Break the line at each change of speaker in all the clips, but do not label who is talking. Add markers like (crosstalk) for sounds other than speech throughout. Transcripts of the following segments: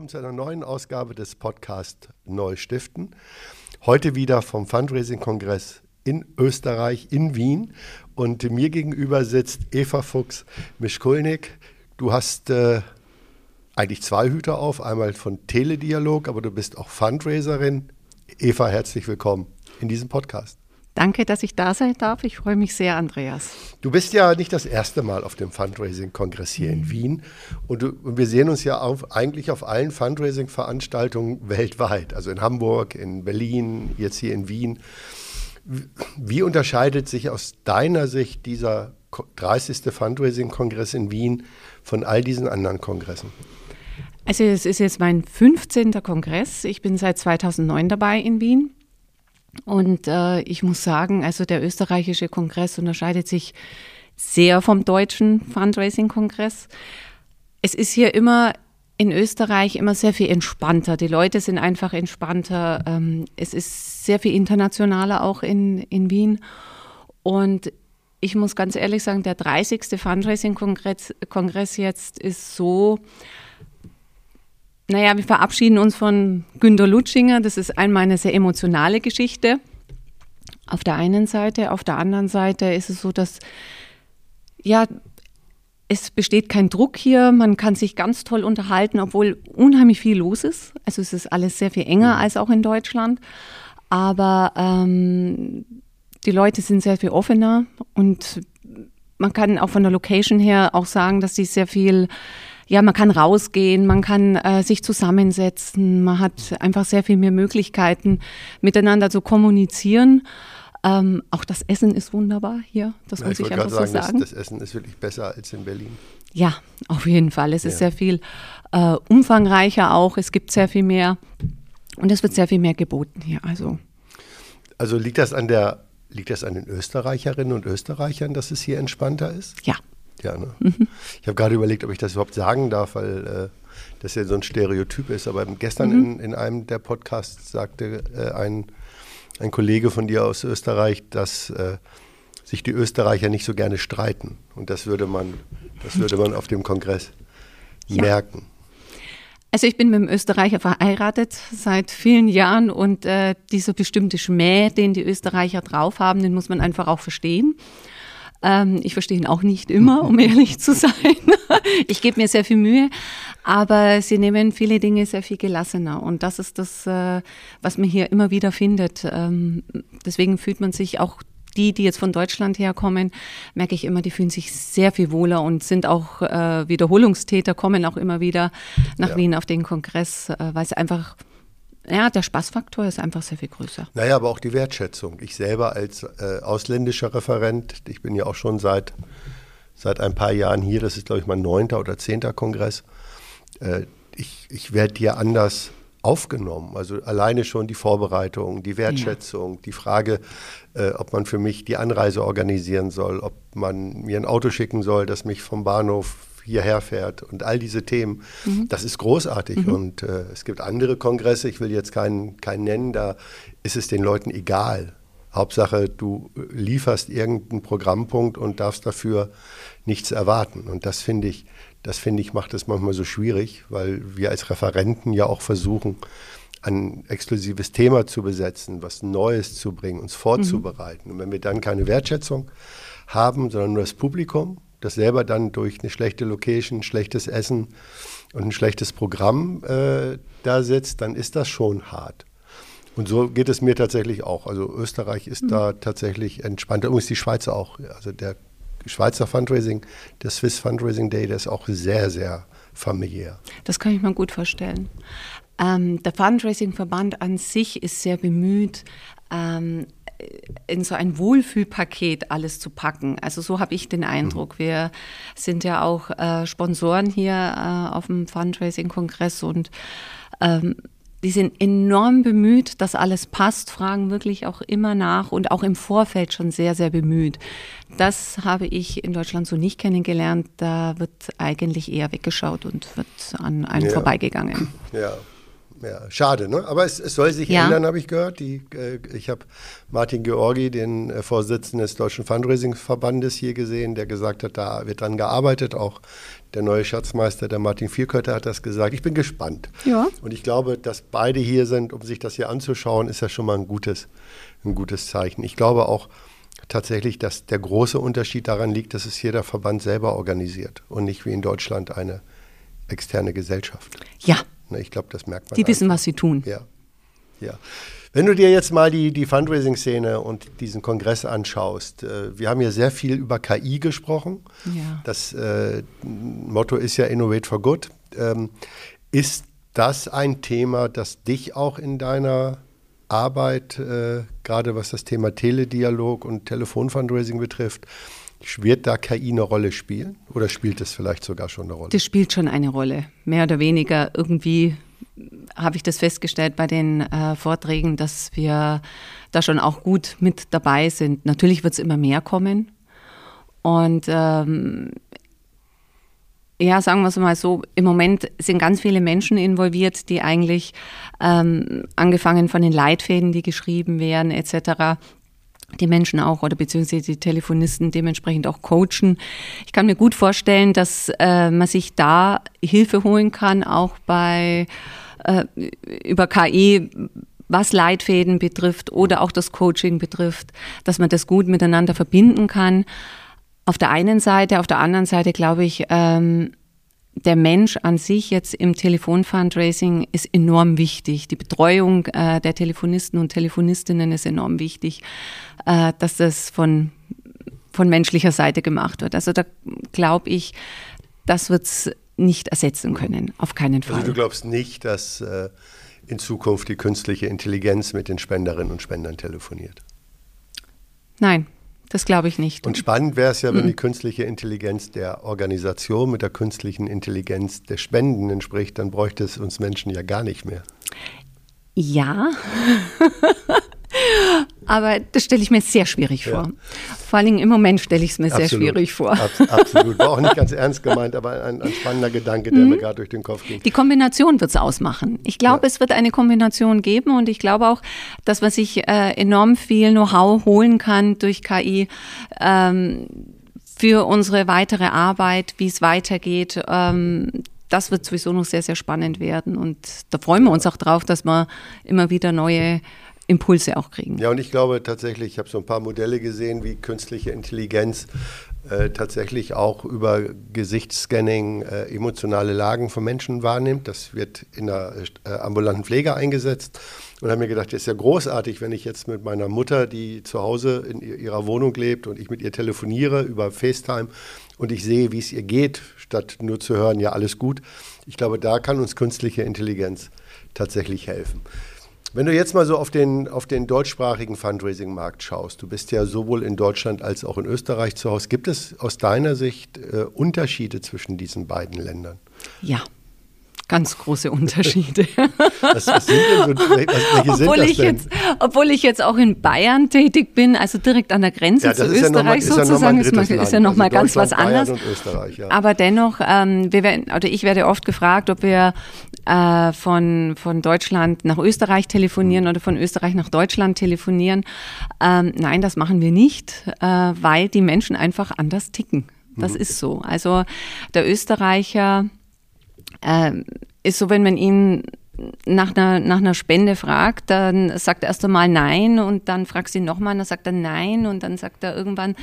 Willkommen zu einer neuen Ausgabe des Podcasts Neu Stiften. Heute wieder vom Fundraising-Kongress in Österreich, in Wien. Und mir gegenüber sitzt Eva Fuchs-Mischkulnik. Du hast äh, eigentlich zwei Hüter auf, einmal von Teledialog, aber du bist auch Fundraiserin. Eva, herzlich willkommen in diesem Podcast.
Danke, dass ich da sein darf. Ich freue mich sehr, Andreas.
Du bist ja nicht das erste Mal auf dem Fundraising-Kongress hier in Wien. Und, du, und, wir sehen uns ja auf, eigentlich auf allen Fundraising-Veranstaltungen weltweit. Also in Hamburg, in Berlin, jetzt hier in Wien. Wie unterscheidet sich aus deiner Sicht dieser 30. Fundraising-Kongress in Wien von all diesen anderen Kongressen?
Also es ist jetzt mein 15. Kongress. Ich bin seit 2009 dabei in Wien. Und äh, ich muss sagen, also der österreichische Kongress unterscheidet sich sehr vom deutschen Fundraising-Kongress. Es ist hier immer in Österreich immer sehr viel entspannter. Die Leute sind einfach entspannter. Ähm, es ist sehr viel internationaler auch in, in Wien. Und ich muss ganz ehrlich sagen, der 30. Fundraising-Kongress Kongress jetzt ist so, naja, wir verabschieden uns von Günter Lutschinger. Das ist einmal eine sehr emotionale Geschichte. Auf der einen Seite. Auf der anderen Seite ist es so, dass, ja, es besteht kein Druck hier. Man kann sich ganz toll unterhalten, obwohl unheimlich viel los ist. Also es ist alles sehr viel enger als auch in Deutschland. Aber ähm, die Leute sind sehr viel offener und man kann auch von der Location her auch sagen, dass sie sehr viel ja, man kann rausgehen, man kann äh, sich zusammensetzen, man hat einfach sehr viel mehr Möglichkeiten, miteinander zu kommunizieren. Ähm, auch das Essen ist wunderbar hier, das ja, muss ich, ich einfach sagen, so sagen.
Das, das, Essen ist wirklich besser als in Berlin.
Ja, auf jeden Fall. Es ja. ist sehr viel äh, umfangreicher auch, es gibt sehr viel mehr und es wird sehr viel mehr geboten hier. Also,
also liegt das an der Liegt das an den Österreicherinnen und Österreichern, dass es hier entspannter ist?
Ja,
ja, ne? Mhm. Ich habe gerade überlegt, ob ich das überhaupt sagen darf, weil äh, das ja so ein Stereotyp ist. Aber gestern mhm. in, in, einem der Podcasts sagte äh, ein, ein Kollege von dir aus Österreich, dass äh, sich die Österreicher nicht so gerne streiten. Und das würde man, das würde man auf dem Kongress ja. merken.
Also ich bin mit einem Österreicher verheiratet seit vielen Jahren und äh, dieser bestimmte Schmäh, den die Österreicher drauf haben, den muss man einfach auch verstehen. Ähm, ich verstehe ihn auch nicht immer, um ehrlich zu sein. (laughs) ich gebe mir sehr viel Mühe, aber sie nehmen viele Dinge sehr viel gelassener. Und das ist das, äh, was man hier immer wieder findet. Ähm, deswegen fühlt man sich auch die, die jetzt von Deutschland herkommen, merke ich immer, die fühlen sich sehr viel wohler und sind auch äh, Wiederholungstäter, kommen auch immer wieder nach ja. Wien auf den Kongress, äh, weil es einfach ja, der Spaßfaktor ist einfach sehr viel größer.
Naja, aber auch die Wertschätzung. Ich selber als äh, ausländischer Referent, ich bin ja auch schon seit, seit ein paar Jahren hier, das ist glaube ich mein neunter oder zehnter Kongress, äh, ich, ich werde hier anders aufgenommen. Also alleine schon die Vorbereitung, die Wertschätzung, ja. die Frage, äh, ob man für mich die Anreise organisieren soll, ob man mir ein Auto schicken soll, das mich vom Bahnhof hierher fährt und all diese Themen. Mhm. Das ist großartig. Mhm. Und äh, es gibt andere Kongresse, ich will jetzt keinen, keinen nennen, da ist es den Leuten egal. Hauptsache, du lieferst irgendeinen Programmpunkt und darfst dafür nichts erwarten. Und das finde ich, das finde ich, macht es manchmal so schwierig, weil wir als Referenten ja auch versuchen, ein exklusives Thema zu besetzen, was Neues zu bringen, uns vorzubereiten. Mhm. Und wenn wir dann keine Wertschätzung haben, sondern nur das Publikum, das selber dann durch eine schlechte Location, schlechtes Essen und ein schlechtes Programm äh, da sitzt, dann ist das schon hart. Und so geht es mir tatsächlich auch. Also Österreich ist mhm. da tatsächlich entspannter. Übrigens die Schweizer auch. Also der Schweizer Fundraising, der Swiss Fundraising Day, der ist auch sehr, sehr familiär.
Das kann ich mir gut vorstellen. Ähm, der Fundraising-Verband an sich ist sehr bemüht, ähm, in so ein Wohlfühlpaket alles zu packen. Also so habe ich den Eindruck. Mhm. Wir sind ja auch äh, Sponsoren hier äh, auf dem Fundraising-Kongress und ähm, die sind enorm bemüht, dass alles passt, fragen wirklich auch immer nach und auch im Vorfeld schon sehr, sehr bemüht. Das habe ich in Deutschland so nicht kennengelernt. Da wird eigentlich eher weggeschaut und wird an einem ja. vorbeigegangen.
Ja, ja, schade, ne? Aber es, es soll sich ja. ändern, habe ich gehört. Die, äh, ich habe Martin Georgi, den äh, Vorsitzenden des Deutschen Fundraising-Verbandes, hier gesehen, der gesagt hat, da wird dran gearbeitet. Auch der neue Schatzmeister, der Martin Vierkötter, hat das gesagt. Ich bin gespannt.
Ja.
Und ich glaube, dass beide hier sind, um sich das hier anzuschauen, ist ja schon mal ein gutes, ein gutes Zeichen. Ich glaube auch tatsächlich, dass der große Unterschied daran liegt, dass es hier der Verband selber organisiert und nicht wie in Deutschland eine externe Gesellschaft.
Ja.
Ne, ich glaube, das merkt man.
Die einfach. wissen, was sie tun.
Ja. ja. Wenn du dir jetzt mal die, die Fundraising-Szene und diesen Kongress anschaust, äh, wir haben ja sehr viel über KI gesprochen.
Ja.
Das äh, Motto ist ja Innovate for Good. Ähm, ist das ein Thema, das dich auch in deiner Arbeit, äh, gerade was das Thema Teledialog und Telefonfundraising betrifft, wird da KI eine Rolle spielen oder spielt es vielleicht sogar schon eine Rolle?
Das spielt schon eine Rolle, mehr oder weniger. Irgendwie habe ich das festgestellt bei den äh, Vorträgen, dass wir da schon auch gut mit dabei sind. Natürlich wird es immer mehr kommen. Und ähm, ja, sagen wir es mal so, im Moment sind ganz viele Menschen involviert, die eigentlich ähm, angefangen von den Leitfäden, die geschrieben werden, etc., die Menschen auch oder beziehungsweise die Telefonisten dementsprechend auch coachen. Ich kann mir gut vorstellen, dass äh, man sich da Hilfe holen kann, auch bei äh, über KI, was Leitfäden betrifft oder auch das Coaching betrifft, dass man das gut miteinander verbinden kann. Auf der einen Seite, auf der anderen Seite glaube ich, ähm, der Mensch an sich jetzt im Telefonfundraising ist enorm wichtig. Die Betreuung äh, der Telefonisten und Telefonistinnen ist enorm wichtig, äh, dass das von, von menschlicher Seite gemacht wird. Also da glaube ich, das wird es nicht ersetzen können, auf keinen Fall.
Also du glaubst nicht, dass äh, in Zukunft die künstliche Intelligenz mit den Spenderinnen und Spendern telefoniert?
Nein, das glaube ich nicht.
Und spannend wäre es ja, wenn mhm. die künstliche Intelligenz der Organisation mit der künstlichen Intelligenz der Spendenden spricht, dann bräuchte es uns Menschen ja gar nicht mehr.
Ja. (laughs) Aber das stelle ich mir sehr schwierig vor. Ja. Vor allen Dingen im Moment stelle ich es mir absolut, sehr schwierig vor.
absolut. War auch nicht ganz ernst gemeint, aber ein, ein spannender Gedanke, der mhm. mir gerade durch den Kopf ging.
Die Kombination wird es ausmachen. Ich glaube, ja. es wird eine Kombination geben und ich glaube auch, dass man sich äh, enorm viel Know-how holen kann durch KI. Ähm, für unsere weitere Arbeit, wie es weitergeht. Ähm, das wird sowieso noch sehr, sehr spannend werden. Und da freuen wir uns auch drauf, dass wir immer wieder neue Impulse auch kriegen.
Ja, und ich glaube tatsächlich, ich habe so ein paar Modelle gesehen, wie künstliche Intelligenz äh, tatsächlich auch über Gesichtsscanning äh, emotionale Lagen von Menschen wahrnimmt. Das wird in der äh, ambulanten Pflege eingesetzt. Und habe mir gedacht, das ist ja großartig, wenn ich jetzt mit meiner Mutter, die zu Hause in ihrer Wohnung lebt und ich mit ihr telefoniere über FaceTime und ich sehe, wie es ihr geht, statt nur zu hören, ja, alles gut. Ich glaube, da kann uns künstliche Intelligenz tatsächlich helfen. Wenn du jetzt mal so auf den, auf den deutschsprachigen Fundraising-Markt schaust, du bist ja sowohl in Deutschland als auch in Österreich zu Hause, gibt es aus deiner Sicht äh, Unterschiede zwischen diesen beiden Ländern?
Ja, ganz große Unterschiede. (laughs) was, was sind denn so, welche obwohl, sind ich jetzt, obwohl ich jetzt auch in Bayern tätig bin, also direkt an der Grenze ja, zu Österreich ja mal, sozusagen, ist, ja ist, ja nochmal also ganz was anderes. Ja. Aber dennoch, ähm, wir werden, oder ich werde oft gefragt, ob wir äh, von, von Deutschland nach Österreich telefonieren mhm. oder von Österreich nach Deutschland telefonieren. Ähm, nein, das machen wir nicht, äh, weil die Menschen einfach anders ticken. Das mhm. ist so. Also der Österreicher äh, ist so, wenn man ihn nach einer, nach einer Spende fragt, dann sagt er erst einmal nein und dann fragst du ihn nochmal, dann sagt er nein und dann sagt er irgendwann,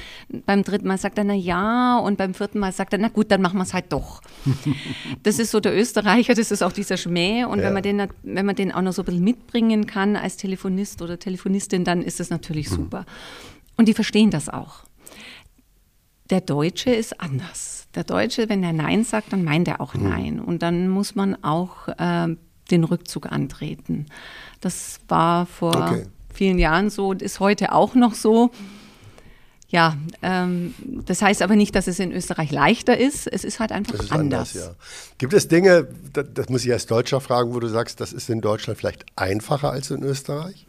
beim dritten Mal sagt er na ja und beim vierten Mal sagt er, na gut, dann machen wir es halt doch. (laughs) das ist so der Österreicher, das ist auch dieser Schmäh und ja. wenn, man den, wenn man den auch noch so ein bisschen mitbringen kann als Telefonist oder Telefonistin, dann ist das natürlich mhm. super. Und die verstehen das auch. Der Deutsche ist anders. Der Deutsche, wenn er Nein sagt, dann meint er auch mhm. Nein. Und dann muss man auch äh, den Rückzug antreten. Das war vor okay. vielen Jahren so und ist heute auch noch so. Ja, ähm, das heißt aber nicht, dass es in Österreich leichter ist. Es ist halt einfach ist anders. anders ja.
Gibt es Dinge, das, das muss ich als Deutscher fragen, wo du sagst, das ist in Deutschland vielleicht einfacher als in Österreich?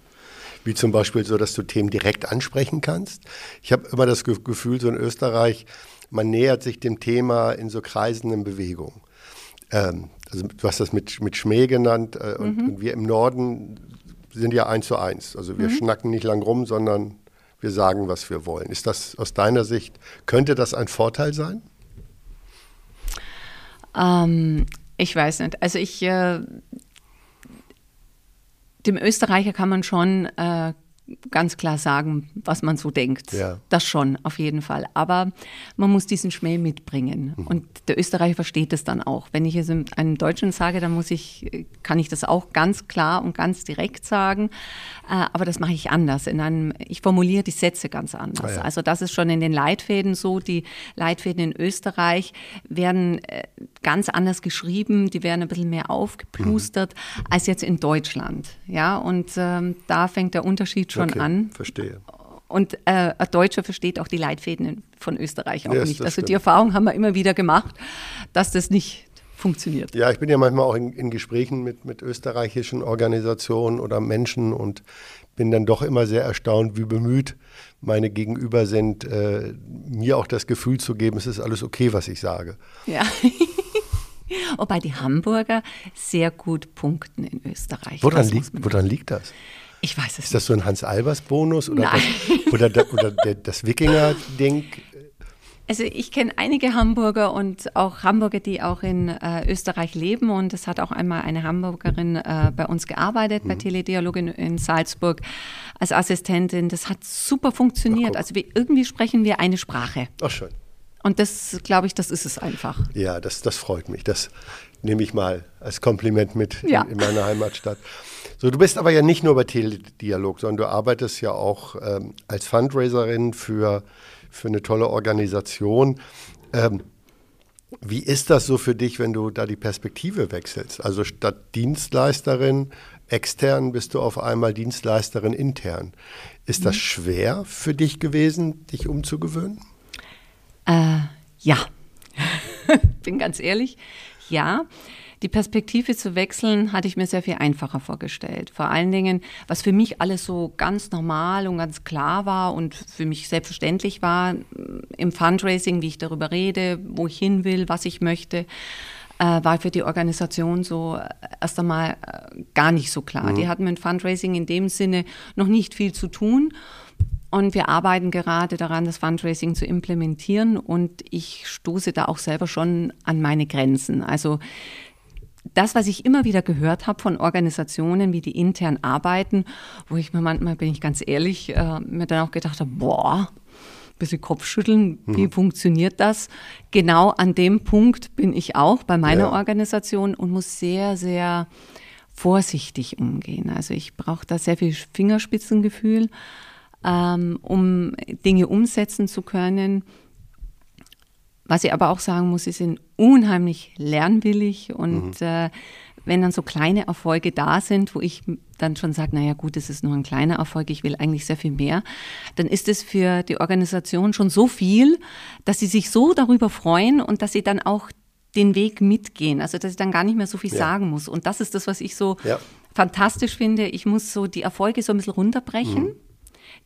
wie zum Beispiel so, dass du Themen direkt ansprechen kannst. Ich habe immer das Gefühl, so in Österreich, man nähert sich dem Thema in so kreisenden Bewegungen. Ähm, also du hast das mit, mit Schmäh genannt äh, und, mhm. und, wir im Norden sind ja eins zu eins. Also wir mhm. schnacken nicht lang rum, sondern wir sagen, was wir wollen. Ist das aus deiner Sicht, könnte das ein Vorteil sein?
Ähm, ich weiß nicht. Also ich, äh, dem Österreicher kann man schon äh, ganz klar sagen, was man so denkt. Ja. Das schon, auf jeden Fall. Aber man muss diesen Schmäh mitbringen. Mhm. Und der Österreicher versteht es dann auch. Wenn ich es einem Deutschen sage, dann muss ich, kann ich das auch ganz klar und ganz direkt sagen. Äh, aber das mache ich anders. In einem, ich formuliere die Sätze ganz anders. Ah, ja. Also das ist schon in den Leitfäden so. Die Leitfäden in Österreich werden äh, ganz anders geschrieben. Die werden ein bisschen mehr aufgeplustert mhm. als jetzt in Deutschland. Ja, und ähm, da fängt der Unterschied schon okay, an.
Verstehe.
Und äh, ein Deutscher versteht auch die Leitfäden von Österreich auch yes, nicht. Also stimmt. die Erfahrung haben wir immer wieder gemacht, dass das nicht funktioniert.
Ja, ich bin ja manchmal auch in, in Gesprächen mit, mit österreichischen Organisationen oder Menschen und bin dann doch immer sehr erstaunt, wie bemüht meine Gegenüber sind, äh, mir auch das Gefühl zu geben, es ist alles okay, was ich sage.
Ja. (laughs) Wobei die Hamburger sehr gut punkten in Österreich.
Woran, liegt, woran liegt das?
Ich weiß es nicht.
Ist das so ein Hans-Albers-Bonus oder, das, oder, oder der, das Wikinger-Ding?
Also ich kenne einige Hamburger und auch Hamburger, die auch in äh, Österreich leben. Und es hat auch einmal eine Hamburgerin äh, bei uns gearbeitet, mhm. bei Teledialog in, in, Salzburg als Assistentin. Das hat super funktioniert. Ach, also wir, irgendwie sprechen wir eine Sprache.
Ach schön.
Und das, glaube ich, das ist es einfach.
Ja, das, das freut mich. Das nehme ich mal als Kompliment mit ja. in, in meiner Heimatstadt. So, du bist aber ja nicht nur bei Teledialog, sondern du arbeitest ja auch ähm, als Fundraiserin für für eine tolle Organisation. Ähm, wie ist das so für dich, wenn du da die Perspektive wechselst? Also statt Dienstleisterin extern bist du auf einmal Dienstleisterin intern. Ist das mhm. schwer für dich gewesen, dich umzugewöhnen?
Äh, ja, (laughs) bin ganz ehrlich, ja. Die Perspektive zu wechseln, hatte ich mir sehr viel einfacher vorgestellt. Vor allen Dingen, was für mich alles so ganz normal und ganz klar war und für mich selbstverständlich war im Fundraising, wie ich darüber rede, wo ich hin will, was ich möchte, äh, war für die Organisation so erst einmal äh, gar nicht so klar. Mhm. Die hatten mit Fundraising in dem Sinne noch nicht viel zu tun. Und wir arbeiten gerade daran, das Fundraising zu implementieren. Und ich stoße da auch selber schon an meine Grenzen. Also das, was ich immer wieder gehört habe von Organisationen, wie die intern arbeiten, wo ich mir manchmal, bin ich ganz ehrlich, äh, mir dann auch gedacht habe, boah, bisschen Kopfschütteln, wie mhm. funktioniert das? Genau an dem Punkt bin ich auch bei meiner ja. Organisation und muss sehr, sehr vorsichtig umgehen. Also ich brauche da sehr viel Fingerspitzengefühl, ähm, um Dinge umsetzen zu können was ich aber auch sagen muss, sie sind unheimlich lernwillig und mhm. äh, wenn dann so kleine Erfolge da sind, wo ich dann schon sage, naja gut, es ist nur ein kleiner Erfolg, ich will eigentlich sehr viel mehr, dann ist es für die Organisation schon so viel, dass sie sich so darüber freuen und dass sie dann auch den Weg mitgehen, also dass ich dann gar nicht mehr so viel ja. sagen muss. Und das ist das, was ich so ja. fantastisch finde. Ich muss so die Erfolge so ein bisschen runterbrechen. Mhm.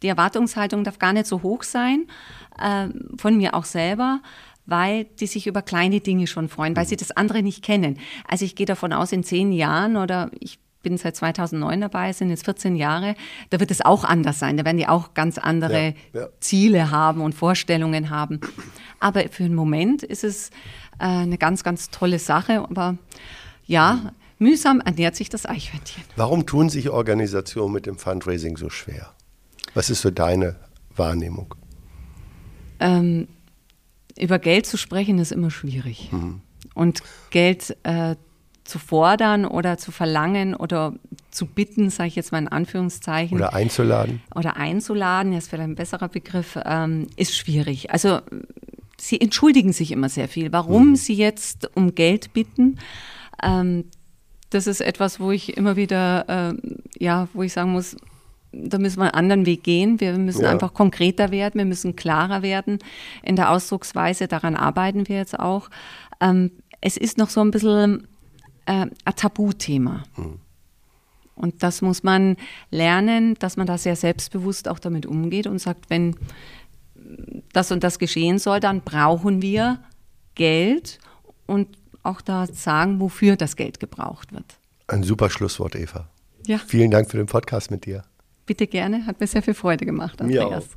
Die Erwartungshaltung darf gar nicht so hoch sein, äh, von mir auch selber weil die sich über kleine Dinge schon freuen, weil sie das andere nicht kennen. Also ich gehe davon aus, in zehn Jahren oder ich bin seit 2009 dabei, sind jetzt 14 Jahre, da wird es auch anders sein. Da werden die auch ganz andere ja, ja. Ziele haben und Vorstellungen haben. Aber für einen Moment ist es äh, eine ganz, ganz tolle Sache. Aber ja, mühsam ernährt sich das Eichhörnchen.
Warum tun sich Organisationen mit dem Fundraising so schwer? Was ist so deine Wahrnehmung?
Ähm, über Geld zu sprechen ist immer schwierig. Mhm. Und Geld äh, zu fordern oder zu verlangen oder zu bitten, sage ich jetzt mal in Anführungszeichen.
Oder einzuladen.
Oder einzuladen, das vielleicht ein besserer Begriff, ähm, ist schwierig. Also sie entschuldigen sich immer sehr viel. Warum mhm. sie jetzt um Geld bitten, ähm, das ist etwas, wo ich immer wieder, äh, ja, wo ich sagen muss, da müssen wir einen anderen Weg gehen. Wir müssen ja. einfach konkreter werden, wir müssen klarer werden in der Ausdrucksweise. Daran arbeiten wir jetzt auch. Ähm, es ist noch so ein bisschen äh, ein Tabuthema. Mhm. Und das muss man lernen, dass man da sehr selbstbewusst auch damit umgeht und sagt, wenn das und das geschehen soll, dann brauchen wir Geld und auch da sagen, wofür das Geld gebraucht wird.
Ein super Schlusswort, Eva.
Ja.
Vielen Dank für den Podcast mit dir.
Bitte gerne, hat mir sehr viel Freude gemacht, Andreas.